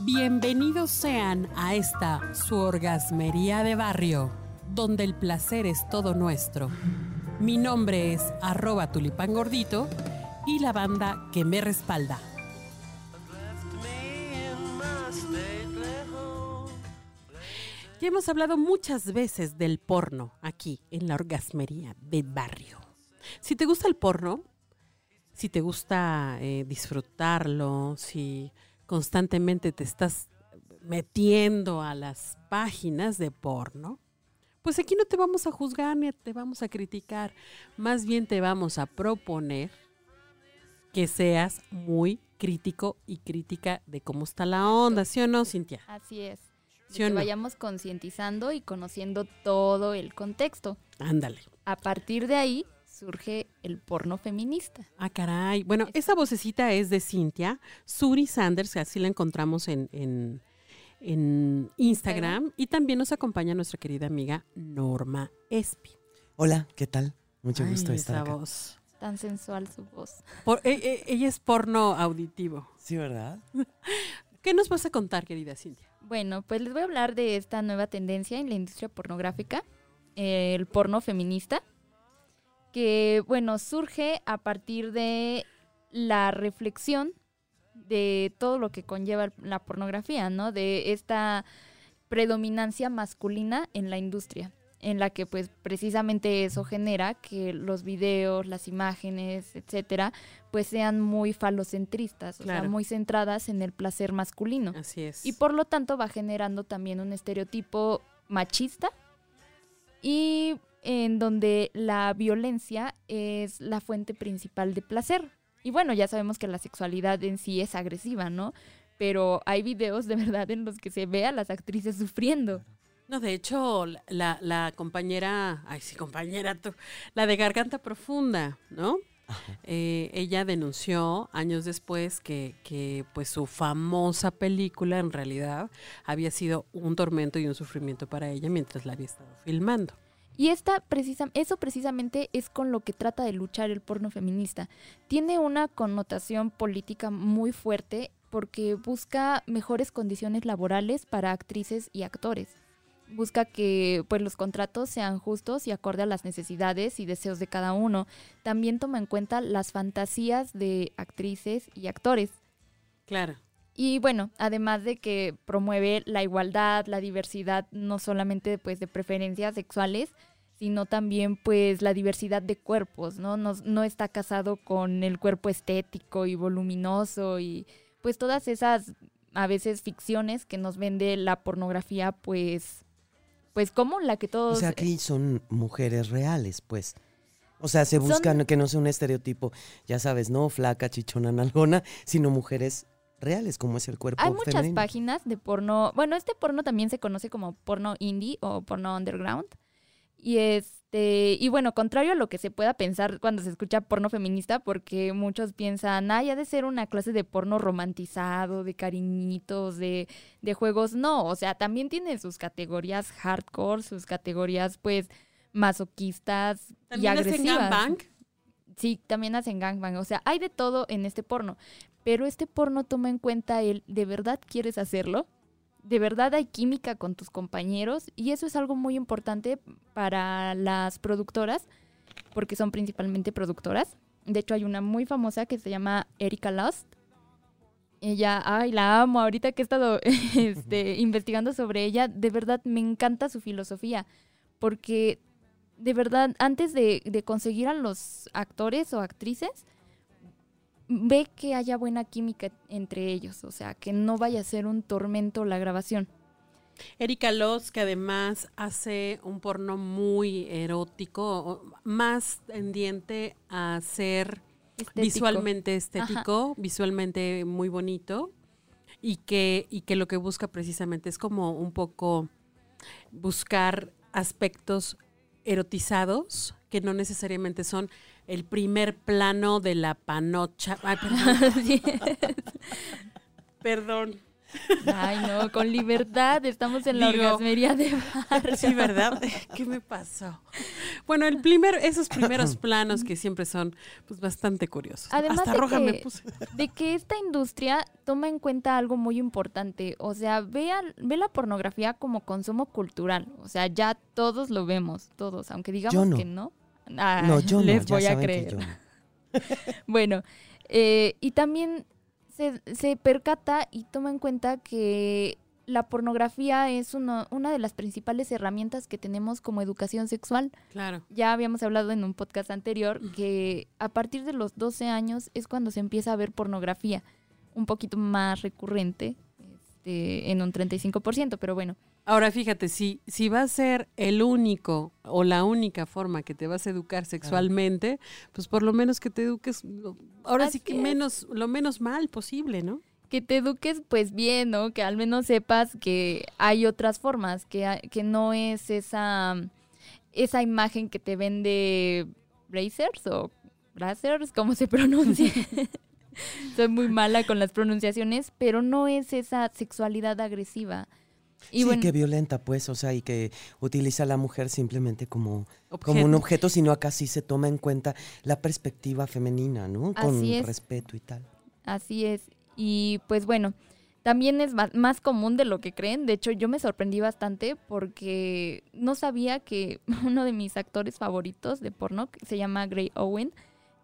Bienvenidos sean a esta su orgasmería de barrio, donde el placer es todo nuestro. Mi nombre es arroba tulipán gordito y la banda que me respalda. Ya hemos hablado muchas veces del porno aquí en la orgasmería de barrio. Si te gusta el porno, si te gusta eh, disfrutarlo, si constantemente te estás metiendo a las páginas de porno, pues aquí no te vamos a juzgar ni te vamos a criticar, más bien te vamos a proponer que seas muy crítico y crítica de cómo está la onda, ¿sí o no, Cintia? Así es. que vayamos concientizando y conociendo todo el contexto. Ándale. A partir de ahí surge el porno feminista. Ah, caray. Bueno, esa vocecita es de Cintia, Suri Sanders, así la encontramos en, en, Instagram. Y también nos acompaña nuestra querida amiga Norma Espi. Hola, ¿qué tal? Mucho gusto estar acá. voz. Tan sensual su voz. E, e, ella es porno auditivo. Sí, ¿verdad? ¿Qué nos vas a contar, querida Cintia? Bueno, pues les voy a hablar de esta nueva tendencia en la industria pornográfica, el porno feminista que, bueno, surge a partir de la reflexión de todo lo que conlleva la pornografía, ¿no? De esta predominancia masculina en la industria, en la que pues precisamente eso genera que los videos, las imágenes, etcétera, pues sean muy falocentristas, o sea, muy centradas en el placer masculino. Así es. Y por lo tanto va generando también un estereotipo machista y en donde la violencia es la fuente principal de placer. Y bueno, ya sabemos que la sexualidad en sí es agresiva, ¿no? Pero hay videos de verdad en los que se ve a las actrices sufriendo. No, de hecho, la, la compañera, ay sí, compañera, tú, la de Garganta Profunda, ¿no? Eh, ella denunció años después que, que, pues su famosa película en realidad había sido un tormento y un sufrimiento para ella mientras la había estado filmando. Y esta precisa, eso precisamente es con lo que trata de luchar el porno feminista. Tiene una connotación política muy fuerte porque busca mejores condiciones laborales para actrices y actores. Busca que pues, los contratos sean justos y acorde a las necesidades y deseos de cada uno. También toma en cuenta las fantasías de actrices y actores. Claro. Y bueno, además de que promueve la igualdad, la diversidad, no solamente pues de preferencias sexuales, sino también pues la diversidad de cuerpos, ¿no? No, no está casado con el cuerpo estético y voluminoso y pues todas esas a veces ficciones que nos vende la pornografía pues pues como la que todos... O sea, aquí son mujeres reales, pues. O sea, se buscan que no sea un estereotipo, ya sabes, no flaca, chichona, nalgona, sino mujeres reales, como es el cuerpo Hay muchas páginas de porno. Bueno, este porno también se conoce como porno indie o porno underground. Y este, y bueno, contrario a lo que se pueda pensar cuando se escucha porno feminista, porque muchos piensan, ay, ha de ser una clase de porno romantizado, de cariñitos, de, de juegos. No, o sea, también tiene sus categorías hardcore, sus categorías, pues, masoquistas y agresivas. Hacen Sí, también hacen gangbang. O sea, hay de todo en este porno pero este porno toma en cuenta el, ¿de verdad quieres hacerlo? ¿De verdad hay química con tus compañeros? Y eso es algo muy importante para las productoras, porque son principalmente productoras. De hecho, hay una muy famosa que se llama Erika Lust. Ella, ay, la amo. Ahorita que he estado este, investigando sobre ella, de verdad me encanta su filosofía, porque de verdad, antes de, de conseguir a los actores o actrices, ve que haya buena química entre ellos, o sea, que no vaya a ser un tormento la grabación. Erika Loz, que además hace un porno muy erótico, más tendiente a ser visualmente estético, visualmente muy bonito, y que, y que lo que busca precisamente es como un poco buscar aspectos erotizados que no necesariamente son el primer plano de la panocha. Ay, perdón. perdón. Ay, no, con libertad, estamos en la orgasmería de bar. Sí, ¿verdad? ¿Qué me pasó? Bueno, el primer, esos primeros planos que siempre son pues bastante curiosos. Además Hasta de roja que- me puse. de que esta industria toma en cuenta algo muy importante. O sea, ve, al- ve la pornografía como consumo cultural. O sea, ya todos lo vemos, todos, aunque digamos no. que no. Ah, no, yo no, les ya voy a saben que creer. yo no. Bueno, eh, y también se, se percata y toma en cuenta que la pornografía es uno- una de las principales herramientas que tenemos como educación sexual. Claro. Ya habíamos hablado en un podcast anterior que a partir de los 12 años es cuando se empieza a ver pornografía, un poquito más recurrente, este, en un 35%, pero bueno. Ahora fíjate, si, si va a ser el único o la única forma que te vas a educar sexualmente, pues por lo menos que te eduques, ahora sí que es. menos, lo menos mal posible, ¿no? que te eduques pues bien, ¿no? Que al menos sepas que hay otras formas, que, que no es esa, esa imagen que te vende Brazers o Brazers, ¿cómo se pronuncia? Soy muy mala con las pronunciaciones, pero no es esa sexualidad agresiva. Y sí, bueno, que violenta, pues, o sea, y que utiliza a la mujer simplemente como, como un objeto, sino acá sí se toma en cuenta la perspectiva femenina, ¿no? Con es. respeto y tal. Así es. Y pues bueno, también es más común de lo que creen. De hecho, yo me sorprendí bastante porque no sabía que uno de mis actores favoritos de porno, que se llama Gray Owen,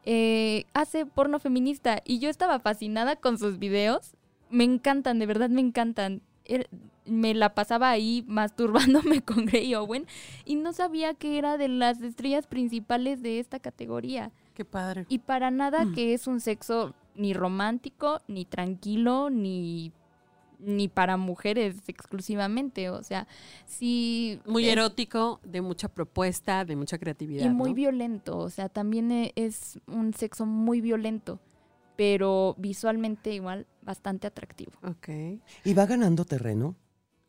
eh, hace porno feminista. Y yo estaba fascinada con sus videos. Me encantan, de verdad me encantan. Me la pasaba ahí masturbándome con Gray Owen y no sabía que era de las estrellas principales de esta categoría. Qué padre. Y para nada Mm. que es un sexo ni romántico, ni tranquilo, ni, ni para mujeres exclusivamente. O sea, sí. Muy es- erótico, de mucha propuesta, de mucha creatividad. Y muy ¿no? violento. O sea, también e- es un sexo muy violento, pero visualmente igual bastante atractivo. Ok. Y va ganando terreno.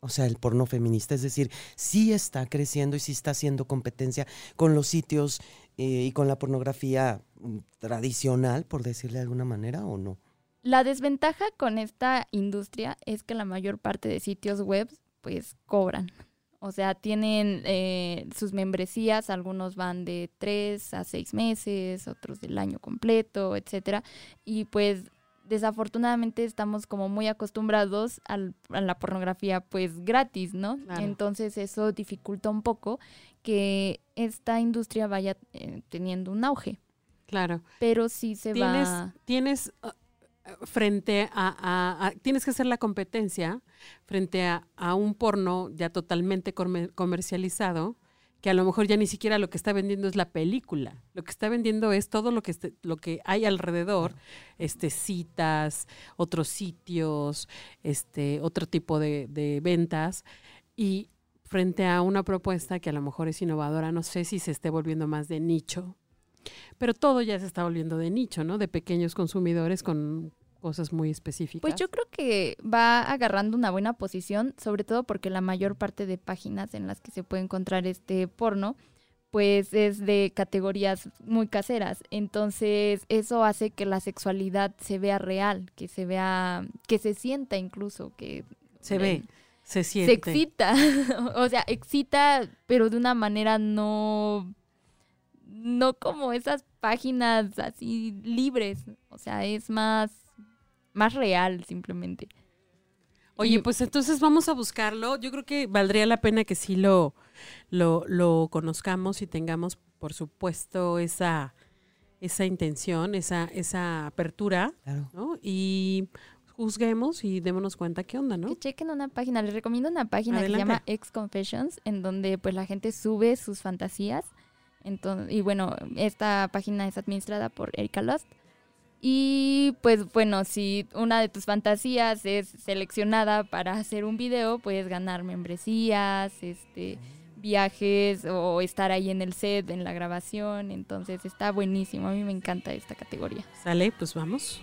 O sea, el porno feminista, es decir, sí está creciendo y sí está haciendo competencia con los sitios eh, y con la pornografía mm, tradicional, por decirle de alguna manera, o no. La desventaja con esta industria es que la mayor parte de sitios web pues cobran. O sea, tienen eh, sus membresías, algunos van de tres a seis meses, otros del año completo, etcétera. Y pues desafortunadamente estamos como muy acostumbrados al- a la pornografía pues gratis, ¿no? Claro. Entonces eso dificulta un poco que esta industria vaya eh, teniendo un auge. Claro. Pero sí se Tienes, va... tienes uh, uh, frente a, a- a- Tienes que hacer la competencia frente a, a un porno ya totalmente comer- comercializado, que a lo mejor ya ni siquiera lo que está vendiendo es la película. Lo que está vendiendo es todo lo que, este- lo que hay alrededor, este, citas, otros sitios, este, otro tipo de, de ventas. Y frente a una propuesta que a lo mejor es innovadora, no sé si se esté volviendo más de nicho, pero todo ya se está volviendo de nicho, ¿no? De pequeños consumidores con cosas muy específicas. Pues yo creo que va agarrando una buena posición, sobre todo porque la mayor parte de páginas en las que se puede encontrar este porno, pues es de categorías muy caseras. Entonces eso hace que la sexualidad se vea real, que se vea, que se sienta incluso, que se ve, eh, se se siente. excita. o sea, excita, pero de una manera no, no como esas páginas así libres. O sea, es más, más real simplemente. Oye, pues entonces vamos a buscarlo. Yo creo que valdría la pena que sí lo, lo, lo conozcamos y tengamos, por supuesto, esa, esa intención, esa, esa apertura, Claro. ¿no? Y juzguemos y démonos cuenta qué onda, ¿no? Que chequen una página, les recomiendo una página que se llama Ex Confessions, en donde pues la gente sube sus fantasías. Entonces, y bueno, esta página es administrada por Erika Lust. Y pues bueno, si una de tus fantasías es seleccionada para hacer un video, puedes ganar membresías, este viajes o estar ahí en el set, en la grabación. Entonces está buenísimo. A mí me encanta esta categoría. Sale, pues vamos.